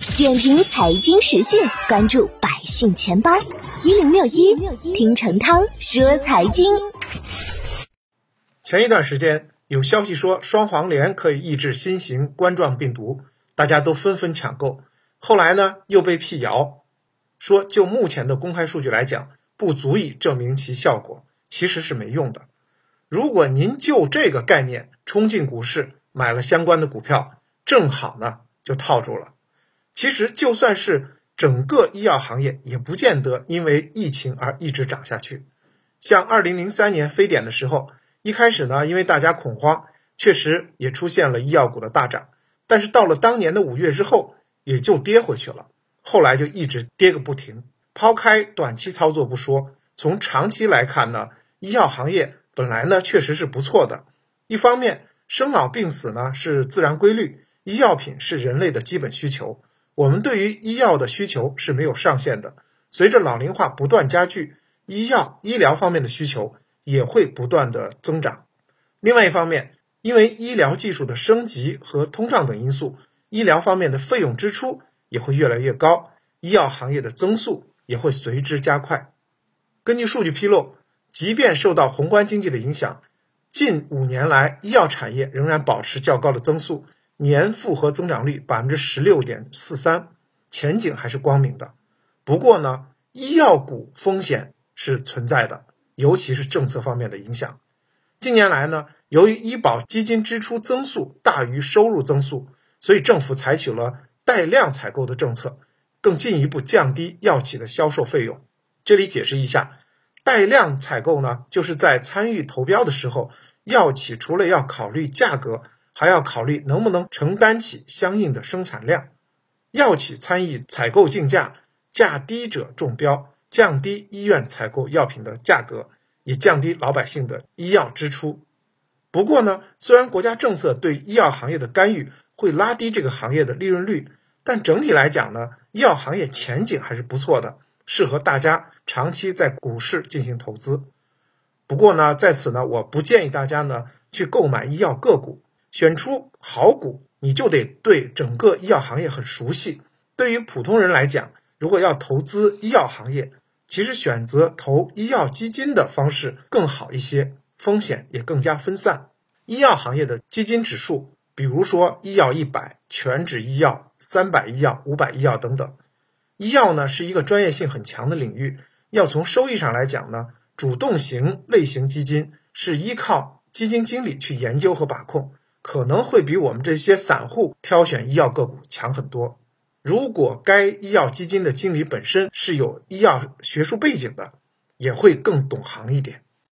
点评财经时讯，关注百姓钱包一零六一，听陈涛说财经。前一段时间有消息说双黄连可以抑制新型冠状病毒，大家都纷纷抢购。后来呢又被辟谣，说就目前的公开数据来讲，不足以证明其效果，其实是没用的。如果您就这个概念冲进股市买了相关的股票，正好呢就套住了。其实就算是整个医药行业，也不见得因为疫情而一直涨下去。像二零零三年非典的时候。一开始呢，因为大家恐慌，确实也出现了医药股的大涨，但是到了当年的五月之后，也就跌回去了。后来就一直跌个不停。抛开短期操作不说，从长期来看呢，医药行业本来呢确实是不错的。一方面，生老病死呢是自然规律，医药品是人类的基本需求，我们对于医药的需求是没有上限的。随着老龄化不断加剧，医药医疗方面的需求。也会不断的增长。另外一方面，因为医疗技术的升级和通胀等因素，医疗方面的费用支出也会越来越高，医药行业的增速也会随之加快。根据数据披露，即便受到宏观经济的影响，近五年来医药产业仍然保持较高的增速，年复合增长率百分之十六点四三，前景还是光明的。不过呢，医药股风险是存在的。尤其是政策方面的影响。近年来呢，由于医保基金支出增速大于收入增速，所以政府采取了带量采购的政策，更进一步降低药企的销售费用。这里解释一下，带量采购呢，就是在参与投标的时候，药企除了要考虑价格，还要考虑能不能承担起相应的生产量。药企参与采购竞价，价低者中标。降低医院采购药品的价格，以降低老百姓的医药支出。不过呢，虽然国家政策对医药行业的干预会拉低这个行业的利润率，但整体来讲呢，医药行业前景还是不错的，适合大家长期在股市进行投资。不过呢，在此呢，我不建议大家呢去购买医药个股，选出好股，你就得对整个医药行业很熟悉。对于普通人来讲，如果要投资医药行业，其实选择投医药基金的方式更好一些，风险也更加分散。医药行业的基金指数，比如说医药一百、全指医药、三百医药、五百医药等等。医药呢是一个专业性很强的领域，要从收益上来讲呢，主动型类型基金是依靠基金经理去研究和把控，可能会比我们这些散户挑选医药个股强很多。如果该医药基金的经理本身是有医药学术背景的，也会更懂行一点。